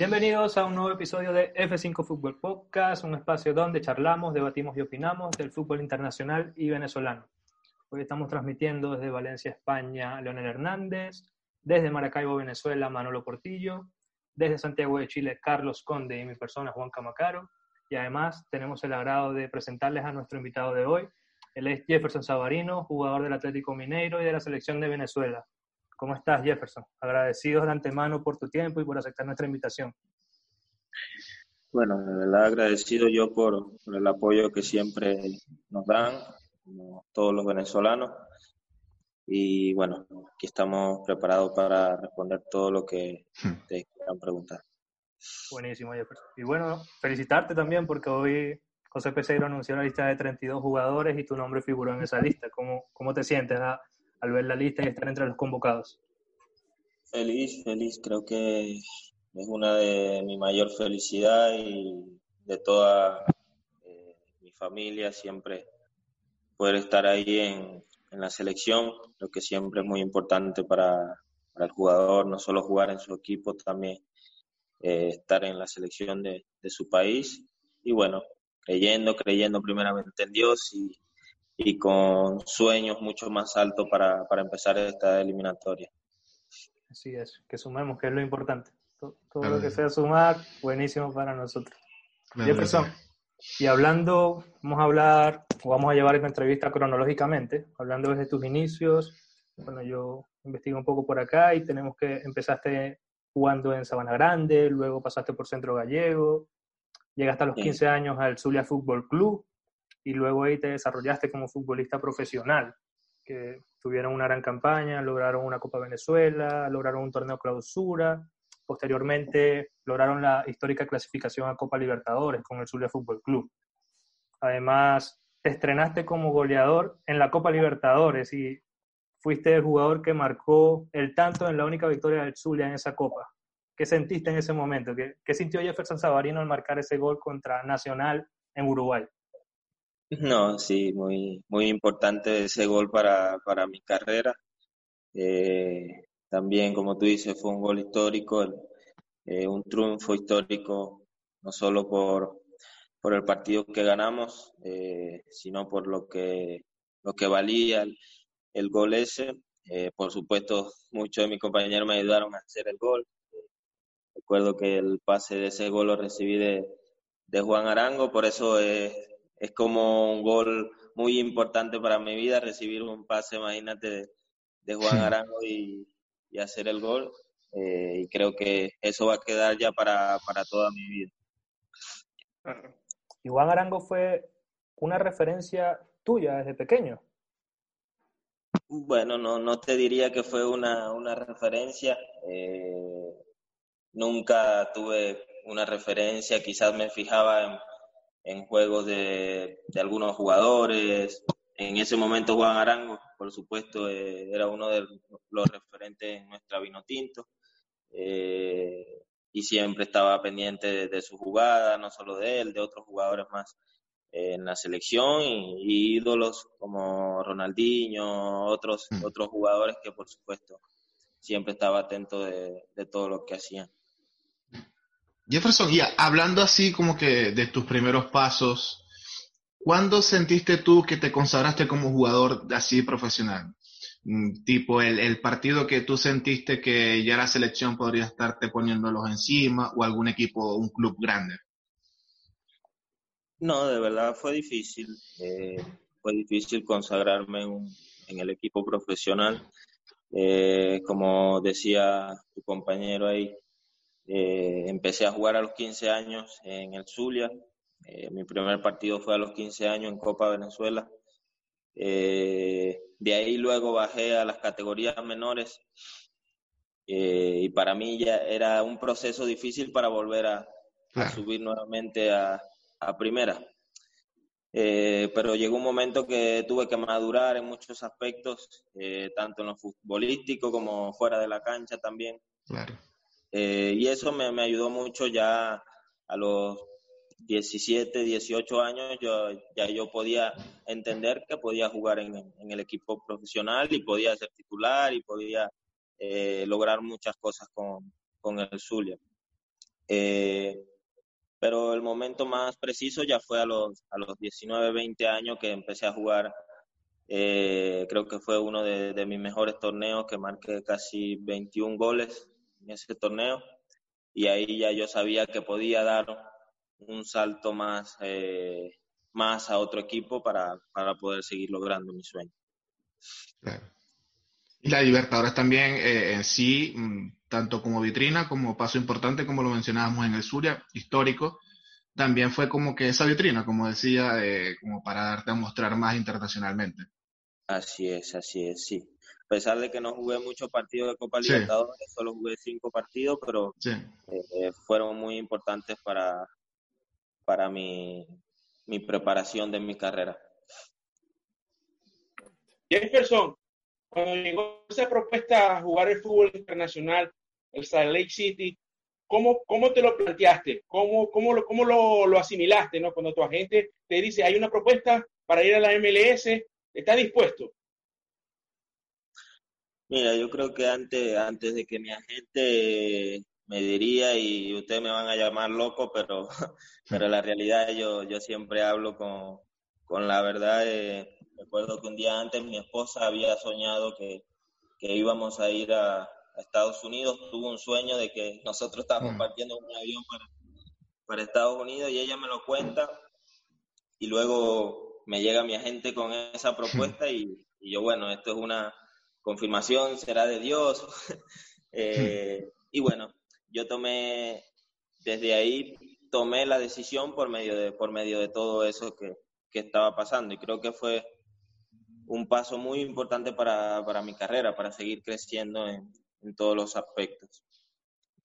Bienvenidos a un nuevo episodio de F5 Fútbol Podcast, un espacio donde charlamos, debatimos y opinamos del fútbol internacional y venezolano. Hoy estamos transmitiendo desde Valencia, España, Leonel Hernández, desde Maracaibo, Venezuela, Manolo Portillo, desde Santiago de Chile, Carlos Conde y mi persona, Juan Camacaro. Y además tenemos el agrado de presentarles a nuestro invitado de hoy. Él es Jefferson Sabarino, jugador del Atlético Mineiro y de la selección de Venezuela. ¿Cómo estás, Jefferson? Agradecidos de antemano por tu tiempo y por aceptar nuestra invitación. Bueno, de verdad agradecido yo por, el apoyo que siempre nos dan, como todos los venezolanos. Y bueno, aquí estamos preparados para responder todo lo que hmm. te quieran preguntar. Buenísimo, Jefferson. Y bueno, felicitarte también porque hoy José Peseiro anunció la lista de 32 jugadores y tu nombre figuró en esa lista. ¿Cómo, cómo te sientes? Al ver la lista y estar entre los convocados? Feliz, feliz. Creo que es una de mi mayor felicidad y de toda eh, mi familia siempre poder estar ahí en, la selección, lo que siempre es muy importante para, el jugador, no solo jugar en su equipo, también eh, estar en la selección de, de, su país y bueno, creyendo, creyendo primeramente en Dios y, y con sueños mucho más altos para, para empezar esta eliminatoria. Así es, que sumemos, que es lo importante. Todo, lo que sea sumar, buenísimo para nosotros. Jefferson, y hablando, vamos a hablar, o vamos a llevar esta entrevista cronológicamente, hablando desde tus inicios. Bueno, yo investigo un poco por acá y tenemos que empezaste jugando en Sabana Grande, luego pasaste por Centro Gallego, llegaste a los 15 años al Zulia Fútbol Club, y luego ahí te desarrollaste como futbolista profesional, que tuvieron una gran campaña, lograron una Copa Venezuela, lograron un torneo clausura, posteriormente lograron la histórica clasificación a Copa Libertadores con el Zulia Fútbol Club. Además, te estrenaste como goleador en la Copa Libertadores y fuiste el jugador que marcó el tanto en la única victoria del Zulia en esa Copa. ¿Qué sentiste en ese momento? ¿Qué, sintió Jefferson Sabarino al marcar ese gol contra Nacional en Uruguay? No, sí, muy, muy importante ese gol para, para mi carrera. Eh, también, como tú dices, fue un gol histórico, eh, un triunfo histórico, no solo por, por el partido que ganamos, eh, sino por lo que, lo que valía el, gol ese. por supuesto, muchos de mis compañeros me ayudaron a hacer el gol. recuerdo que el pase de ese gol lo recibí de, de Juan Arango, por eso es es como un gol muy importante para mi vida, recibir un pase, imagínate, de, Juan Arango y, hacer el gol. Eh, y creo que eso va a quedar ya para, toda mi vida. ¿Y Juan Arango fue una referencia tuya desde pequeño? Bueno, no, no te diría que fue una, referencia. Eh, nunca tuve una referencia, quizás me fijaba en, en juegos de, algunos jugadores. En ese momento Juan Arango, por supuesto, eh, era uno de los referentes en nuestra Vinotinto. Eh, y siempre estaba pendiente de, su jugada, no solo de él, de otros jugadores más eh, en la selección y, ídolos como Ronaldinho, otros, mm. otros jugadores que por supuesto siempre estaba atento de, de todo lo que hacían. Jefferson, y hablando así como que de tus primeros pasos, ¿cuándo sentiste tú que te consagraste como jugador así profesional? Mm, tipo el, partido que tú sentiste que ya la selección podría estarte poniéndolos encima o algún equipo, un club grande. No, de verdad fue difícil. Eh, fue difícil consagrarme en, el equipo profesional. Eh, como decía tu compañero ahí, eh, empecé a jugar a los 15 años en el Zulia. Eh, mi primer partido fue a los 15 años en Copa Venezuela. Eh, de ahí luego bajé a las categorías menores y para mí ya era un proceso difícil para volver a, subir nuevamente a, a primera. pero llegó un momento que tuve que madurar en muchos aspectos, tanto en lo futbolístico como fuera de la cancha también. Claro. Eh, y eso me, me, ayudó mucho ya a los 17, 18 años, yo, ya yo podía entender que podía jugar en, en el equipo profesional y podía ser titular y podía eh, lograr muchas cosas con, con el Zulia. Eh, pero el momento más preciso ya fue a los, a los 19, 20 años que empecé a jugar. Eh, creo que fue uno de, de, mis mejores torneos, que marqué casi 21 goles en ese torneo. Y ahí ya yo sabía que podía dar un salto más, eh, más a otro equipo para, para, poder seguir logrando mi sueño. Y la Libertadores también eh, en sí mm, tanto como vitrina como paso importante, como lo mencionábamos en el Suria, histórico, también fue como que esa vitrina, como decía, eh, como para darte a mostrar más internacionalmente. Así es, así es, sí. A pesar de que no jugué muchos partidos de Copa Libertadores, solo jugué cinco partidos, pero eh, fueron muy importantes para, para mi, mi preparación de mi carrera. Jefferson, cuando llegó esa propuesta a jugar el fútbol internacional, el Salt Lake City, ¿cómo, cómo te lo planteaste? ¿Cómo, cómo, lo, cómo lo, lo, asimilaste? ¿no? Cuando tu agente te dice, hay una propuesta para ir a la MLS, ¿estás dispuesto? Mira, yo creo que antes, antes de que mi agente me diría, y ustedes me van a llamar loco, pero, pero la realidad yo, yo siempre hablo con, con la verdad. Eh, recuerdo que un día antes mi esposa había soñado que, que íbamos a ir a, Estados Unidos, tuvo un sueño de que nosotros estábamos mm. partiendo un avión para, para Estados Unidos y ella me lo cuenta y luego me llega mi agente con esa propuesta y, yo, bueno, esto es una confirmación, será de Dios. eh, y bueno, yo tomé, desde ahí tomé la decisión por medio de, por medio de todo eso que, que estaba pasando y creo que fue un paso muy importante para, para mi carrera, para seguir creciendo en, en todos los aspectos.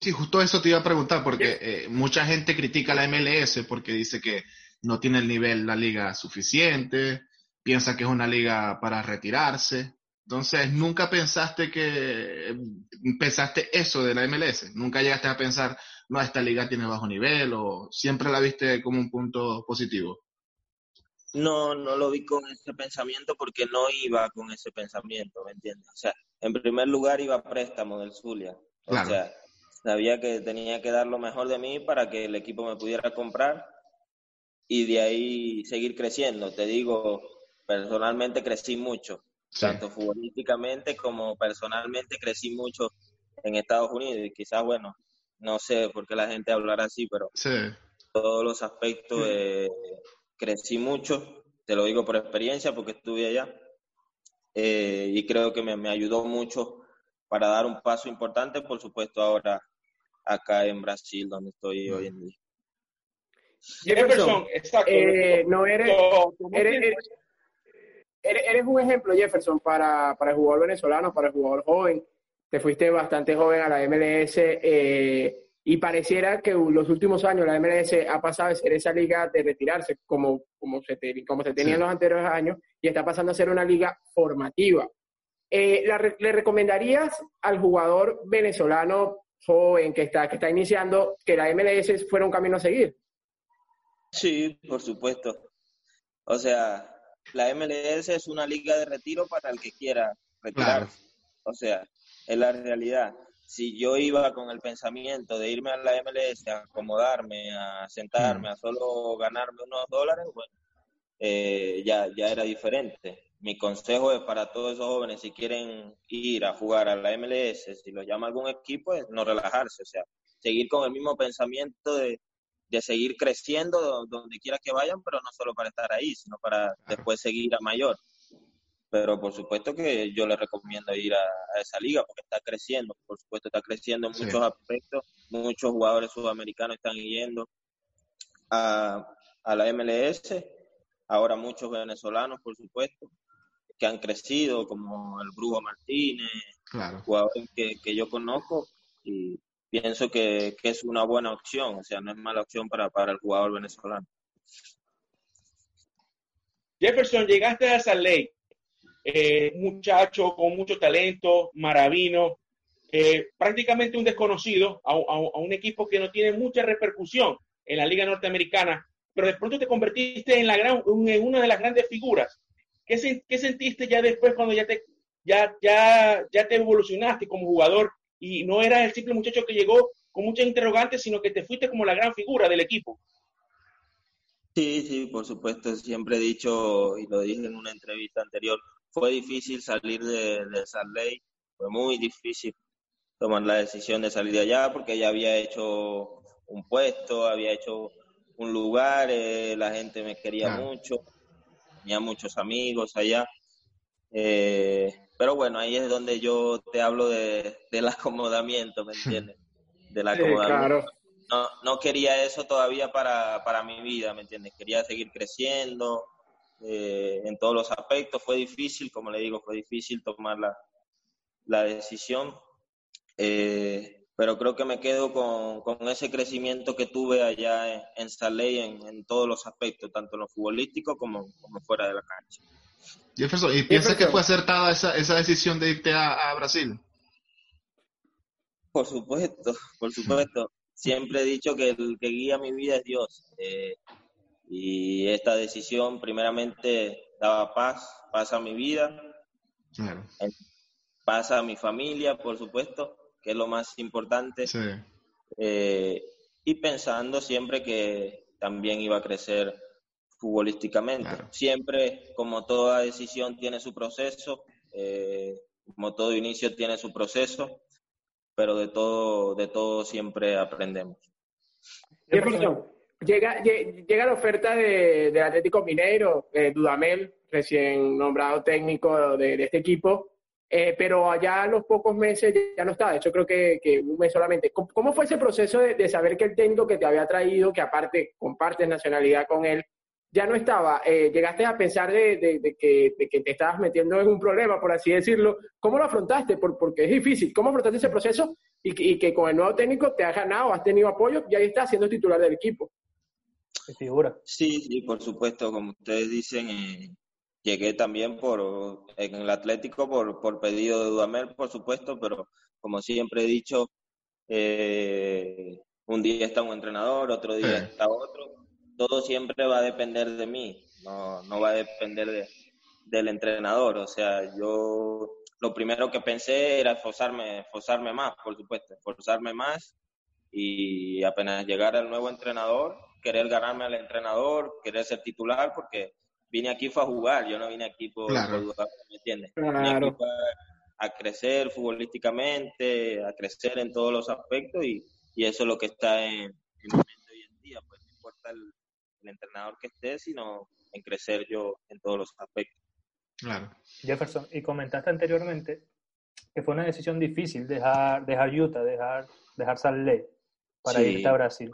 Sí, justo eso te iba a preguntar, porque eh, mucha gente critica la MLS porque dice que no tiene el nivel la liga suficiente, piensa que es una liga para retirarse. Entonces, ¿nunca pensaste que pensaste eso de la MLS? ¿Nunca llegaste a pensar, no, esta liga tiene bajo nivel o siempre la viste como un punto positivo? No, no lo vi con ese pensamiento porque no iba con ese pensamiento, ¿me entiendes? O sea, en primer lugar iba a préstamo del Zulia. O sea, sabía que tenía que dar lo mejor de mí para que el equipo me pudiera comprar y de ahí seguir creciendo. Te digo, personalmente crecí mucho, tanto futbolísticamente como personalmente crecí mucho en Estados Unidos y quizás, bueno, no sé por qué la gente hablará así, pero todos los aspectos eh, crecí mucho, te lo digo por experiencia porque estuve allá eh, y creo que me, me, ayudó mucho para dar un paso importante, por supuesto, ahora acá en Brasil, donde estoy hoy en día. Jefferson, exacto. Eh, no eres, eres, eres, un ejemplo, Jefferson, para, para el jugador venezolano, para el jugador joven. Te fuiste bastante joven a la MLS. Eh, y pareciera que los últimos años la MLS ha pasado de ser esa liga de retirarse como, como, se, como se tenía en los anteriores años y está pasando a ser una liga formativa. Eh, ¿Le recomendarías al jugador venezolano joven que está, que está iniciando que la MLS fuera un camino a seguir? Sí, por supuesto. O sea, la MLS es una liga de retiro para el que quiera retirarse. O sea, es la realidad si yo iba con el pensamiento de irme a la MLS, a acomodarme, a sentarme, a solo ganarme unos dólares, bueno, eh, ya, ya era diferente. Mi consejo es para todos esos jóvenes, si quieren ir a jugar a la MLS, si los llama algún equipo, es no relajarse, o sea, seguir con el mismo pensamiento de, de seguir creciendo donde quiera que vayan, pero no solo para estar ahí, sino para después seguir a mayor. Pero por supuesto que yo le recomiendo ir a, esa liga porque está creciendo, por supuesto está creciendo en muchos aspectos, muchos jugadores sudamericanos están yendo a, la MLS, ahora muchos venezolanos, por supuesto, que han crecido, como el Brujo Martínez, jugadores que, yo conozco y pienso que, es una buena opción, o sea, no es mala opción para, para el jugador venezolano. Jefferson, llegaste a esa ley eh, muchacho con mucho talento, maravino, eh, prácticamente un desconocido a, un equipo que no tiene mucha repercusión en la liga norteamericana, pero de pronto te convertiste en, la gran, en una de las grandes figuras. ¿Qué, ¿Qué, sentiste ya después cuando ya te, ya, ya, ya te evolucionaste como jugador y no eras el simple muchacho que llegó con muchas interrogantes, sino que te fuiste como la gran figura del equipo. Sí, sí, por supuesto, siempre he dicho y lo dije en una entrevista anterior, fue difícil salir de, de Ley, fue muy difícil tomar la decisión de salir de allá porque ya había hecho un puesto, había hecho un lugar, eh, la gente me quería mucho, tenía muchos amigos allá. Eh, pero bueno, ahí es donde yo te hablo de, del acomodamiento, ¿me entiendes? Del acomodamiento no, no quería eso todavía para, para mi vida, ¿me entiendes? Quería seguir creciendo eh, en todos los aspectos. Fue difícil, como le digo, fue difícil tomar la, la decisión. Eh, pero creo que me quedo con, con, ese crecimiento que tuve allá en, en Saley en, en, todos los aspectos, tanto en lo futbolístico como, como fuera de la cancha. Jefferson, ¿y piensas que fue acertada esa, esa decisión de irte a, a Brasil? Por supuesto, por supuesto siempre he dicho que el que guía mi vida es Dios. Eh, y esta decisión primeramente daba paz, paz a mi vida, paz a mi familia, por supuesto, que es lo más importante. Eh, y pensando siempre que también iba a crecer futbolísticamente. Siempre, como toda decisión tiene su proceso, eh, como todo inicio tiene su proceso, pero de todo, de todo siempre aprendemos. llega, llega la oferta de, del Atlético Mineiro, eh, Dudamel, recién nombrado técnico de, este equipo, eh, pero allá a los pocos meses ya no está, de hecho creo que, que un mes solamente. ¿Cómo, fue ese proceso de, de, saber que el técnico que te había traído, que aparte compartes nacionalidad con él, ya no estaba. Eh, llegaste a pensar de, que, te estabas metiendo en un problema, por así decirlo. ¿Cómo lo afrontaste? porque es difícil. ¿Cómo afrontaste ese proceso y, que con el nuevo técnico te has ganado, has tenido apoyo y ahí estás siendo titular del equipo? figura? Sí, sí, por supuesto. Como ustedes dicen, eh, llegué también por en el Atlético por, por pedido de Dudamel, por supuesto, pero como siempre he dicho, eh, un día está un entrenador, otro día está otro todo siempre va a depender de mí, no, no va a depender de, del entrenador. O sea, yo lo primero que pensé era esforzarme, esforzarme más, por supuesto, esforzarme más y apenas llegar al nuevo entrenador, querer ganarme al entrenador, querer ser titular, porque vine aquí fue a jugar, yo no vine aquí por, jugar, ¿me entiendes? Claro. a, crecer futbolísticamente, a crecer en todos los aspectos y, y eso es lo que está en, en el momento hoy en día, pues no importa el, entrenador que esté, sino en crecer yo en todos los aspectos. Claro. Jefferson, y comentaste anteriormente que fue una decisión difícil dejar, dejar Utah, dejar, dejar Salt para irte a Brasil.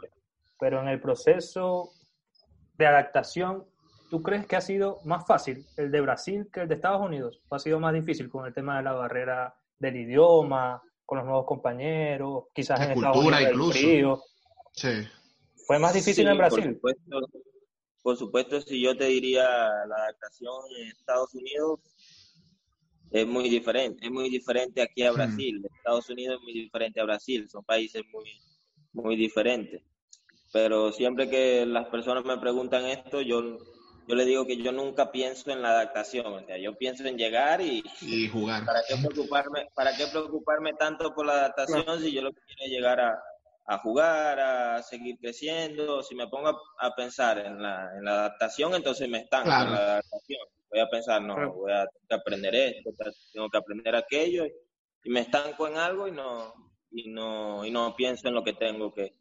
Pero en el proceso de adaptación, ¿tú crees que ha sido más fácil el de Brasil que el de Estados Unidos? ¿O ha sido más difícil con el tema de la barrera del idioma, con los nuevos compañeros, quizás en Estados Unidos incluso. frío? Sí. ¿Fue más difícil en Brasil? Por supuesto, por supuesto, si yo te diría la adaptación en Estados Unidos es muy diferente, es muy diferente aquí a hmm. Brasil. Estados Unidos es muy diferente a Brasil, son países muy, muy diferentes. Pero siempre que las personas me preguntan esto, yo, yo le digo que yo nunca pienso en la adaptación, o sea, yo pienso en llegar y, y jugar. ¿Para qué preocuparme, para qué preocuparme tanto por la adaptación si yo lo que quiero es llegar a, a jugar, a seguir creciendo. Si me pongo a, pensar en la, en la, adaptación, entonces me estanco en la adaptación. Voy a pensar, no, voy a aprender esto, tengo que aprender aquello, y, me estanco en algo y no, y no, y no pienso en lo que tengo que,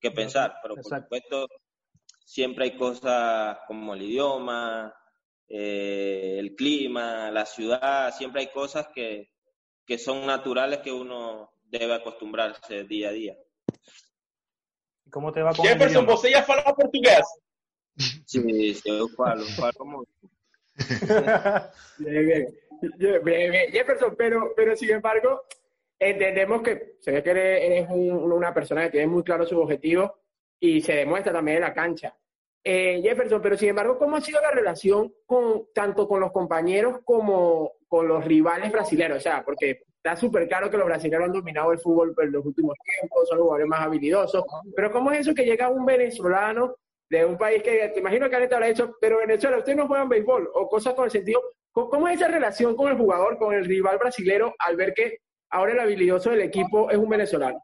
que pensar. Pero por supuesto, siempre hay cosas como el idioma, eh, el clima, la ciudad, siempre hay cosas que, que son naturales que uno debe acostumbrarse día a día. ¿Cómo te va con Jefferson, você ya fala portugués? Sí, sí, yo falo, falo mucho. bien, bien, bien, Jefferson, pero, pero sin embargo, entendemos que se ve que eres, una persona que tiene muy claro sus objetivos y se demuestra también en la cancha. Eh, Jefferson, pero sin embargo, ¿cómo ha sido la relación con tanto con los compañeros como con los rivales brasileños? O sea, porque está súper claro que los brasileños han dominado el fútbol en los últimos tiempos, son los jugadores más habilidosos, pero ¿cómo es eso que llega un venezolano de un país que te imagino que han habrá hecho, pero Venezuela, ustedes no juegan béisbol o cosas con el sentido, ¿cómo es esa relación con el jugador, con el rival brasilero al ver que ahora el habilidoso del equipo es un venezolano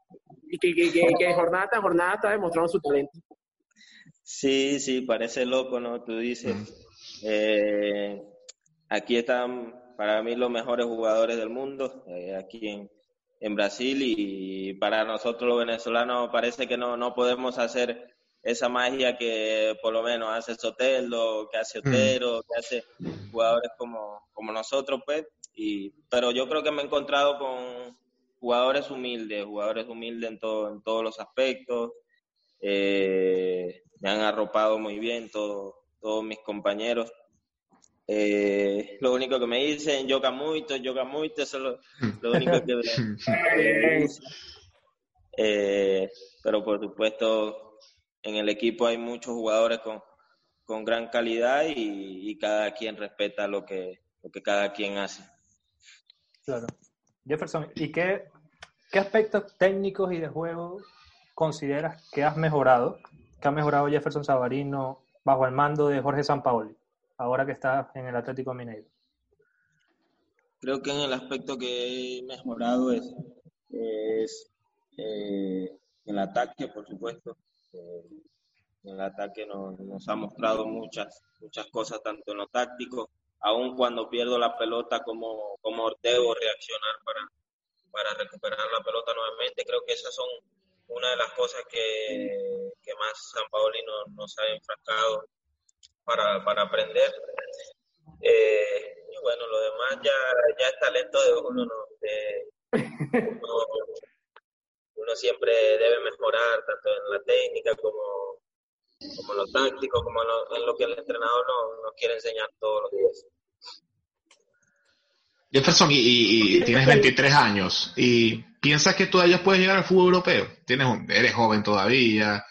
y que, que, jornada tras jornada está demostrando su talento. Sí, sí, parece loco, ¿no? Tú dices, eh, aquí están para mí los mejores jugadores del mundo, eh, aquí en, en, Brasil, y para nosotros los venezolanos parece que no, no podemos hacer esa magia que por lo menos hace Sotelo, que hace Otero, que hace jugadores como, como nosotros, pues, y, pero yo creo que me he encontrado con jugadores humildes, jugadores humildes en, todo, en todos los aspectos, eh, me han arropado muy bien todos mis compañeros, eh, lo único que me dicen, yoga mucho, yoga mucho, eso es lo, único que me eh, Pero por supuesto, en el equipo hay muchos jugadores con, con gran calidad y, cada quien respeta lo que, lo que cada quien hace. Claro. Jefferson, ¿y qué, qué aspectos técnicos y de juego consideras que has mejorado? ¿Qué ha mejorado Jefferson Sabarino bajo el mando de Jorge Sampaoli? Ahora que está en el Atlético Mineiro? Creo que en el aspecto que he mejorado es, es eh, el ataque, por supuesto. Eh, el ataque nos, ha mostrado muchas, muchas cosas, tanto en lo táctico, aun cuando pierdo la pelota, como, como debo reaccionar para, para recuperar la pelota nuevamente. Creo que esas son una de las cosas que, que más San Paolino nos ha enfrascado para, para aprender. Eh, y bueno, lo demás ya, ya es talento de uno, ¿no? uno, siempre debe mejorar, tanto en la técnica como, como en lo táctico, como en lo, que el entrenador nos, quiere enseñar todos los días. Jefferson, y, y, tienes 23 años, y piensas que todavía puedes llegar al fútbol europeo. Tienes, eres joven todavía,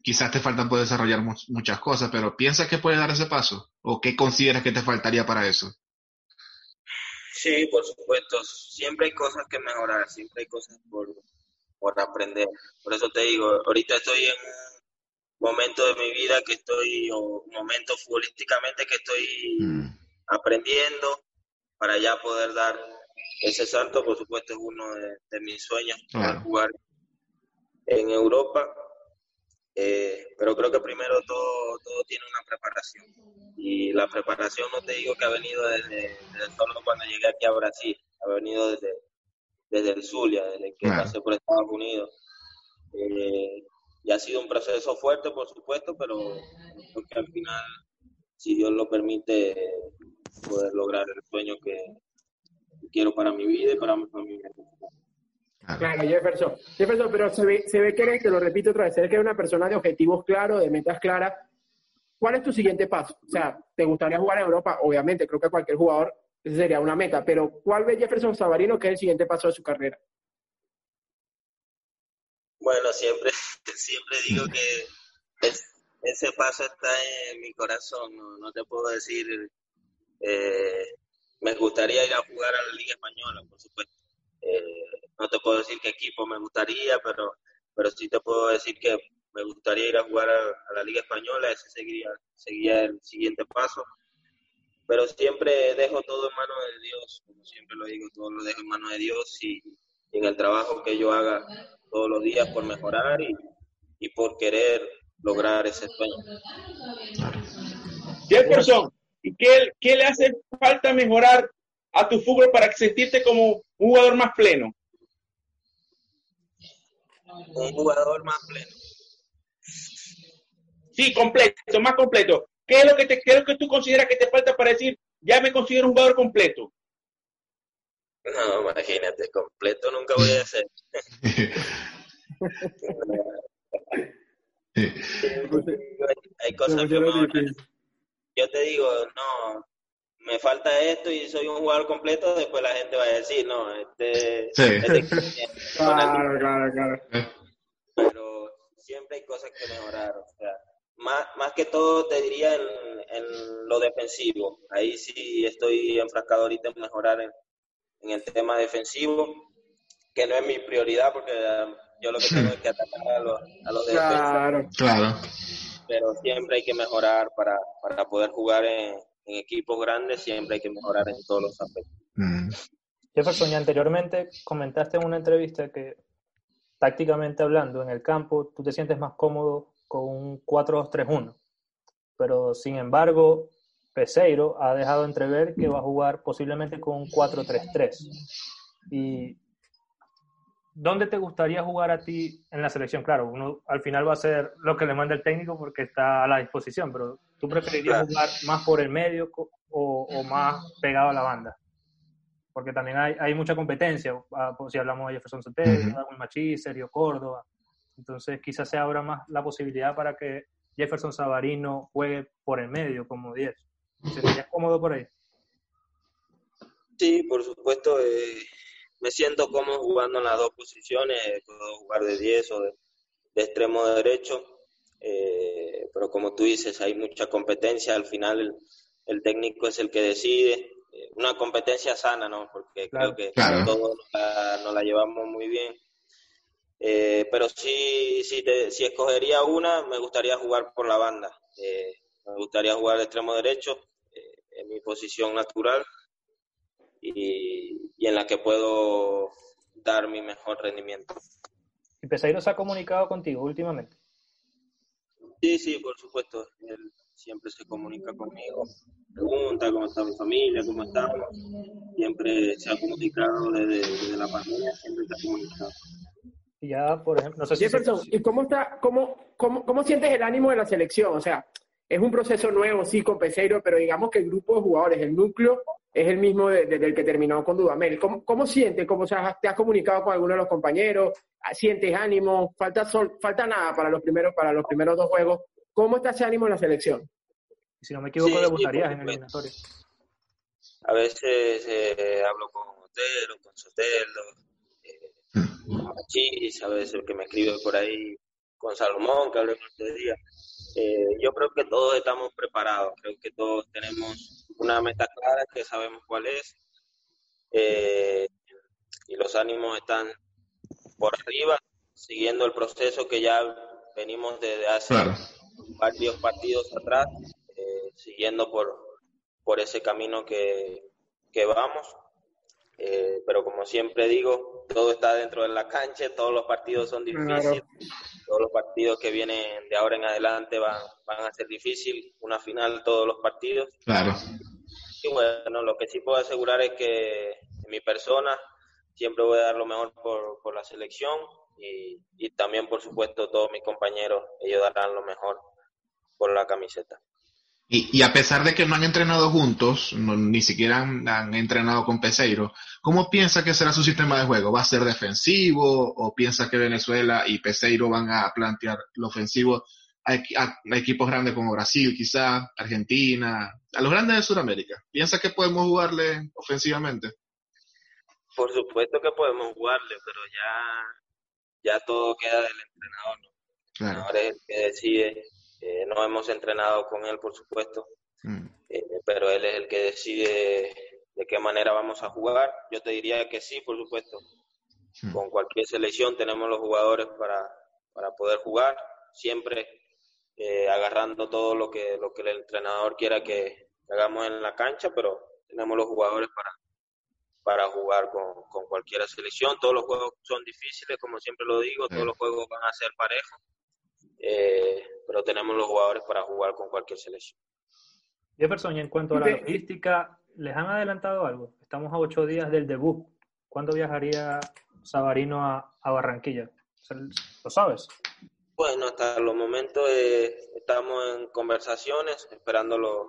quizás te faltan por desarrollar muchas cosas, pero ¿piensas que puedes dar ese paso? ¿O qué consideras que te faltaría para eso? Sí, por supuesto. Siempre hay cosas que mejorar, siempre hay cosas por, por aprender. Por eso te digo, ahorita estoy en un momento de mi vida que estoy, o un momento futbolísticamente que estoy mm. aprendiendo para ya poder dar ese salto. Por supuesto, es uno de, mis sueños, jugar en Europa eh, pero creo que primero todo, todo tiene una preparación. Y la preparación no te digo que ha venido desde, solo cuando llegué aquí a Brasil, ha venido desde, desde el Zulia, desde que pasé por Estados Unidos. Eh, y ha sido un proceso fuerte, por supuesto, pero creo que al final, si Dios lo permite, poder lograr el sueño que quiero para mi vida y para mi familia. Claro, Jefferson. Jefferson, pero se ve, se ve que eres, te lo repito otra vez, se ve que eres una persona de objetivos claros, de metas claras. ¿Cuál es tu siguiente paso? O sea, ¿te gustaría jugar en Europa? Obviamente, creo que cualquier jugador esa sería una meta, pero ¿cuál ve Jefferson Sabarino que es el siguiente paso de su carrera? Bueno, siempre, siempre digo que ese paso está en mi corazón, no, te puedo decir, eh, me gustaría ir a jugar a la Liga Española, por supuesto. Eh, no te puedo decir qué equipo me gustaría, pero, pero sí te puedo decir que me gustaría ir a jugar a, la Liga Española, ese seguiría, seguía el siguiente paso. Pero siempre dejo todo en manos de Dios, como siempre lo digo, todo lo dejo en manos de Dios y, en el trabajo que yo haga todos los días por mejorar y, y por querer lograr ese sueño. Jefferson, ¿y qué, qué le hace falta mejorar a tu fútbol para sentirte como un jugador más pleno? Un jugador más pleno. Sí, completo, más completo. ¿Qué es lo que te qué que tú consideras que te falta para decir, ya me considero un jugador completo? No, imagínate, completo nunca voy a ser. hay, cosas que Yo te digo, falta esto y soy un jugador completo, después la gente va a decir, no, este... este claro, claro, claro. Pero siempre hay cosas que mejorar, o sea, más, más que todo te diría en, en lo defensivo. Ahí sí estoy enfrascado ahorita en mejorar en, en, el tema defensivo, que no es mi prioridad porque um, yo lo que tengo es que atacar a los, a los claro. Claro. Pero siempre hay que mejorar para, para poder jugar en en equipos grandes siempre hay que mejorar en todos los aspectos. Mm. Jefferson, ya anteriormente comentaste en una entrevista que tácticamente hablando en el campo tú te sientes más cómodo con un 4-2-3-1, pero sin embargo Peseiro ha dejado entrever que va a jugar posiblemente con un 4-3-3. ¿Y dónde te gustaría jugar a ti en la selección? Claro, uno al final va a ser lo que le manda el técnico porque está a la disposición, pero ¿tú preferirías jugar más por el medio o, más pegado a la banda? Porque también hay, hay mucha competencia, ah, pues, si hablamos de Jefferson Sotelo, uh Machi, Sergio Córdoba. Entonces quizás se abra más la posibilidad para que Jefferson Savarino juegue por el medio como 10. ¿Sería cómodo por ahí? Sí, por supuesto. Eh, me siento cómodo jugando en las dos posiciones. Puedo jugar de 10 o de, extremo derecho. Eh, pero como tú dices, hay mucha competencia. Al final el, técnico es el que decide. Eh, una competencia sana, ¿no? Porque creo que todos nos la, llevamos muy bien. pero sí, sí si escogería una, me gustaría jugar por la banda. me gustaría jugar de extremo derecho en mi posición natural y, en la que puedo dar mi mejor rendimiento. ¿Y Peseiro se ha comunicado contigo últimamente? Sí, sí, por supuesto. Él siempre se comunica conmigo. Pregunta cómo está mi familia, cómo estamos. Siempre se ha comunicado desde, la pandemia, siempre se ha comunicado. Y ya, por ejemplo, no sé si... ¿Y cómo, está, cómo, cómo, cómo sientes el ánimo de la selección? O sea, es un proceso nuevo, sí, con Peseiro, pero digamos que el grupo de jugadores, el núcleo, es el mismo desde el que terminó con Dudamel. ¿Cómo, cómo sientes? ¿Cómo te has comunicado con alguno de los compañeros? ¿Sientes ánimo? ¿Falta, falta nada para los, primeros, para los primeros dos juegos? ¿Cómo está ese ánimo en la selección? Si no me equivoco, debutarías en el eliminatorio. A veces eh, hablo con Otero, con Sotelo, eh, con Machis, a veces el que me escribe por ahí con Salomón, que hablé el otro día. Eh, yo creo que todos estamos preparados, creo que todos tenemos una meta clara que sabemos cuál es. Eh, y los ánimos están por arriba, siguiendo el proceso que ya venimos desde hace varios partidos atrás, eh, siguiendo por, por ese camino que, que vamos. Eh, pero como siempre digo, todo está dentro de la cancha, todos los partidos son difíciles, todos los partidos que vienen de ahora en adelante van, van a ser difíciles, una final todos los partidos. Claro. Y bueno, lo que sí puedo asegurar es que en mi persona siempre voy a dar lo mejor por, por la selección y, y también, por supuesto, todos mis compañeros, ellos darán lo mejor por la camiseta. Y, a pesar de que no han entrenado juntos, ni siquiera han, entrenado con Peseiro, ¿cómo piensa que será su sistema de juego? ¿Va a ser defensivo o piensa que Venezuela y Peseiro van a plantear lo ofensivo a, equipos grandes como Brasil, quizá, Argentina, a los grandes de Sudamérica? ¿Piensa que podemos jugarle ofensivamente? Por supuesto que podemos jugarle, pero ya, ya todo queda del entrenador. ¿no? Ahora es el que decide eh, no hemos entrenado con él, por supuesto, mm. eh, pero él es el que decide de qué manera vamos a jugar. Yo te diría que sí, por supuesto. Mm. Con cualquier selección tenemos los jugadores para, para poder jugar, siempre eh, agarrando todo lo que, lo que el entrenador quiera que hagamos en la cancha, pero tenemos los jugadores para, para jugar con, con cualquier selección. Todos los juegos son difíciles, como siempre lo digo, todos los juegos van a ser parejos. Eh, pero tenemos los jugadores para jugar con cualquier selección. Jefferson, y en cuanto a la logística, ¿les han adelantado algo? Estamos a ocho días del debut. ¿Cuándo viajaría Sabarino a, Barranquilla? ¿Lo sabes? Bueno, hasta los momentos eh, estamos en conversaciones, esperando los,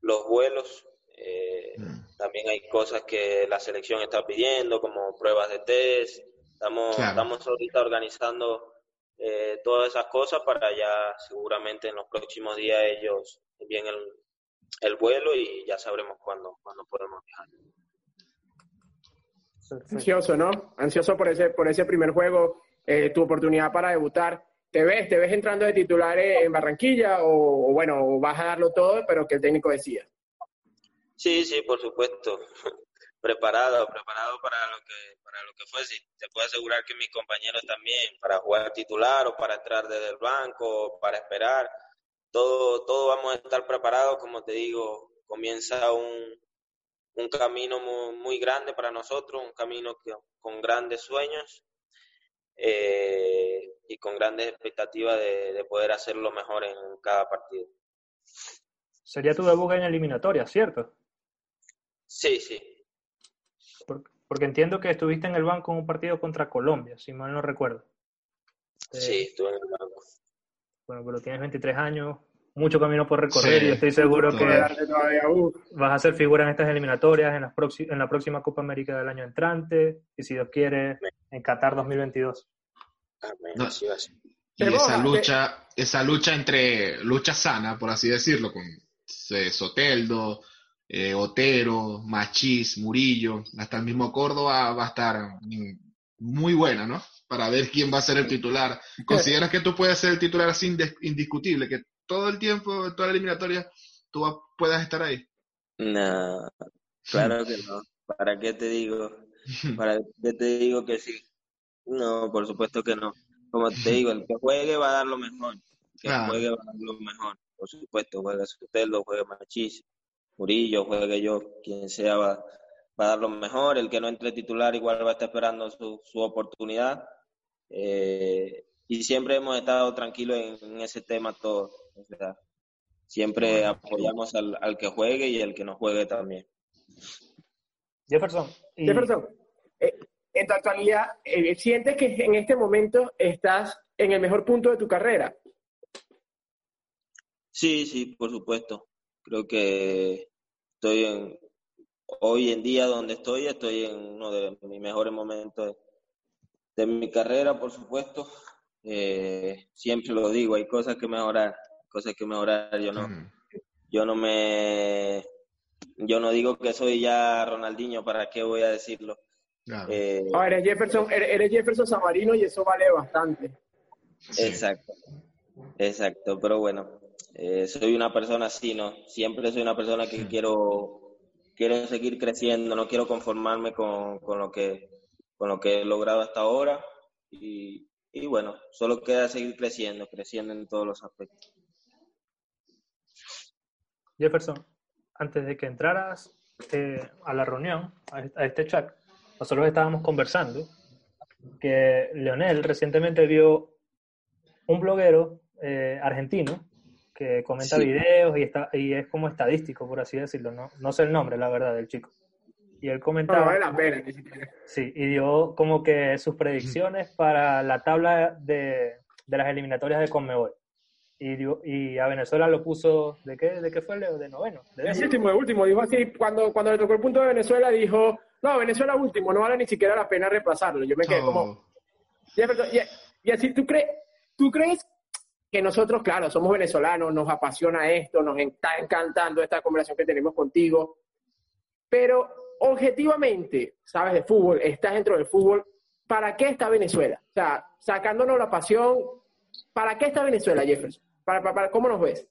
los vuelos. Eh, mm. También hay cosas que la selección está pidiendo, como pruebas de test. Estamos, estamos ahorita organizando eh, todas esas cosas para ya seguramente en los próximos días ellos envíen el, el vuelo y ya sabremos cuándo, cuándo podemos viajar. Ansioso, ¿no? Ansioso por ese, por ese primer juego, eh, tu oportunidad para debutar. ¿Te ves, ¿Te ves entrando de titular en Barranquilla o, bueno, vas a darlo todo, pero que el técnico decida? Sí, sí, por supuesto. Preparado, preparado para lo que para lo que fuese. Te puedo asegurar que mis compañeros también, para jugar titular o para entrar desde el banco, o para esperar, todo, todo vamos a estar preparados, como te digo, comienza un, un camino muy, grande para nosotros, un camino con grandes sueños eh, y con grandes expectativas de, poder hacerlo mejor en cada partido. Sería tu debut en eliminatoria, ¿cierto? Sí, sí. Porque, entiendo que estuviste en el banco en un partido contra Colombia, si mal no recuerdo. sí, eh, estuve en el banco. Bueno, pero tienes 23 años, mucho camino por recorrer y estoy seguro que vas a ser figura en estas eliminatorias, en, las en la próxima Copa América del año entrante y si Dios quiere, en Qatar 2022. Y esa lucha, esa lucha entre lucha sana, por así decirlo, con Soteldo, eh, Otero, Machís, Murillo, hasta el mismo Córdoba va a estar muy buena, ¿no? Para ver quién va a ser el titular. ¿Consideras que tú puedes ser el titular así indiscutible, que todo el tiempo, toda la eliminatoria, tú puedas estar ahí? No, claro que no. ¿Para qué te digo? ¿Para qué te digo que sí? No, por supuesto que no. Como te digo, el que juegue va a dar lo mejor. El que juegue va a dar lo mejor. Por supuesto, juega Sotelo, juega Machís, Murillo, juegue yo, quien sea va, va, a dar lo mejor. El que no entre titular igual va a estar esperando su, su oportunidad. Eh, y siempre hemos estado tranquilos en, ese tema todos. siempre apoyamos al, al, que juegue y al que no juegue también. Jefferson. Jefferson, eh, en tu actualidad, eh, ¿sientes que en este momento estás en el mejor punto de tu carrera? Sí, sí, por supuesto. Creo que estoy en, hoy en día donde estoy, estoy en uno de mis mejores momentos de, mi carrera, por supuesto. Eh, siempre lo digo, hay cosas que mejorar, cosas que mejorar. Yo no, yo no me, yo no digo que soy ya Ronaldinho, ¿para qué voy a decirlo? Eh, eres Jefferson, eres Jefferson Samarino y eso vale bastante. Exacto, exacto, pero bueno, eh, soy una persona así, ¿no? Siempre soy una persona que quiero, quiero seguir creciendo, no quiero conformarme con, con, lo, que, con lo que he logrado hasta ahora y, y bueno, solo queda seguir creciendo, creciendo en todos los aspectos. Jefferson, antes de que entraras eh, a la reunión, a este chat, nosotros estábamos conversando que Leonel recientemente vio un bloguero eh, argentino que comenta videos y, está, y es como estadístico, por así decirlo. No, no sé el nombre, la verdad, del chico. Y él comentaba... No, la pena, sí, y dio como que sus predicciones para la tabla de, de las eliminatorias de Conmebol. Y, y, a Venezuela lo puso, ¿de qué, de qué fue, Leo? De noveno. De último, de último. Dijo así, cuando, cuando le tocó el punto de Venezuela, dijo, no, Venezuela último, no vale ni siquiera la pena repasarlo. Yo me quedé como... Oh. Y, así, ¿tú, crees ¿tú crees que nosotros, claro, somos venezolanos, nos apasiona esto, nos está encantando esta conversación que tenemos contigo, pero objetivamente, sabes de fútbol, estás dentro del fútbol, ¿para qué está Venezuela? O sea, sacándonos la pasión, ¿para qué está Venezuela, Jefferson? ¿Para, cómo nos ves?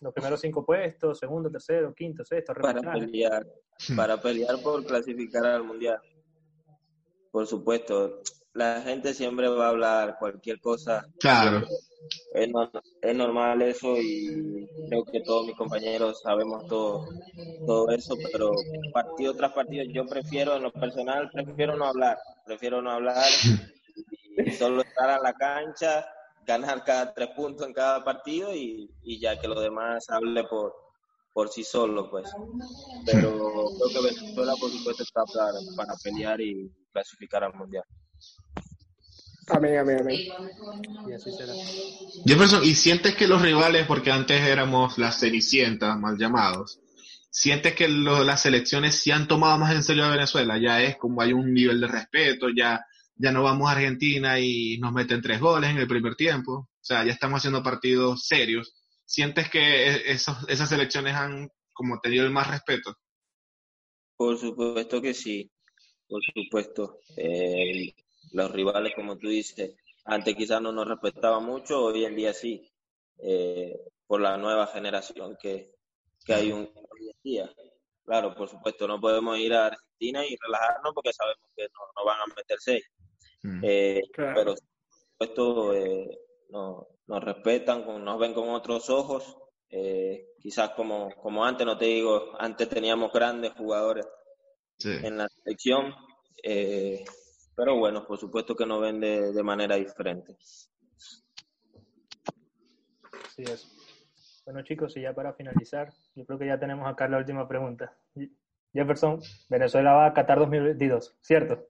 Los primeros cinco puestos, segundo, tercero, quinto, sexto, para pelear, para pelear por clasificar al mundial. Por supuesto, la gente siempre va a hablar cualquier cosa. Claro. Es, es, normal eso y creo que todos mis compañeros sabemos todo, todo eso, pero partido tras partido yo prefiero, en lo personal, prefiero no hablar, prefiero no hablar y solo estar a la cancha ganar cada tres puntos en cada partido y, y ya que lo demás hable por, por sí solo, pues. Pero creo que Venezuela, por supuesto, está para, para pelear y clasificar al Mundial. Amén, amén, amén. Y así será. Jefferson, ¿y sientes que los rivales, porque antes éramos las cenicientas, mal llamados, sientes que las selecciones se han tomado más en serio a Venezuela? Ya es como hay un nivel de respeto, ya ya no vamos a Argentina y nos meten tres goles en el primer tiempo. O sea, ya estamos haciendo partidos serios. ¿Sientes que e-, esos, esas elecciones han como tenido el más respeto? Por supuesto que sí, por supuesto. Eh, los rivales, como tú dices, antes quizás no nos respetaban mucho, hoy en día sí, eh, por la nueva generación que, que hay un, hoy en día. Claro, por supuesto, no podemos ir a Argentina y relajarnos porque sabemos que no, no van a meter seis. Mm. Eh, Pero esto eh, nos respetan, nos ven con otros ojos Eh, quizás como, como antes, no te digo, antes teníamos grandes jugadores en la selección, eh, pero bueno, por supuesto que nos ven de, manera diferente. Sí, es. Bueno chicos, y ya para finalizar, yo creo que ya tenemos acá la última pregunta. Jefferson, Venezuela va a Qatar 2022, ¿cierto?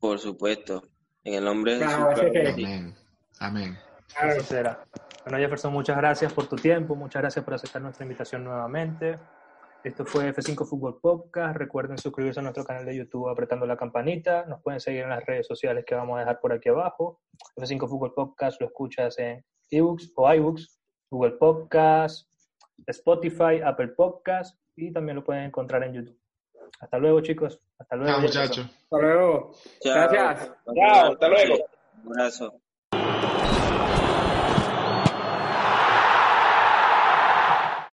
Por supuesto, en el nombre de Amén. Amén. Así será. Bueno, Jefferson, muchas gracias por tu tiempo, muchas gracias por aceptar nuestra invitación nuevamente. Esto fue F5 Fútbol Podcast. Recuerden suscribirse a nuestro canal de YouTube apretando la campanita. Nos pueden seguir en las redes sociales que vamos a dejar por aquí abajo. F5 Fútbol Podcast lo escuchas en ebooks o iBooks, Google Podcast, Spotify, Apple Podcast y también lo pueden encontrar en YouTube. Hasta luego, chicos. Hasta luego. Chao, muchachos. Hasta luego. Gracias. Chao, hasta luego. Un abrazo.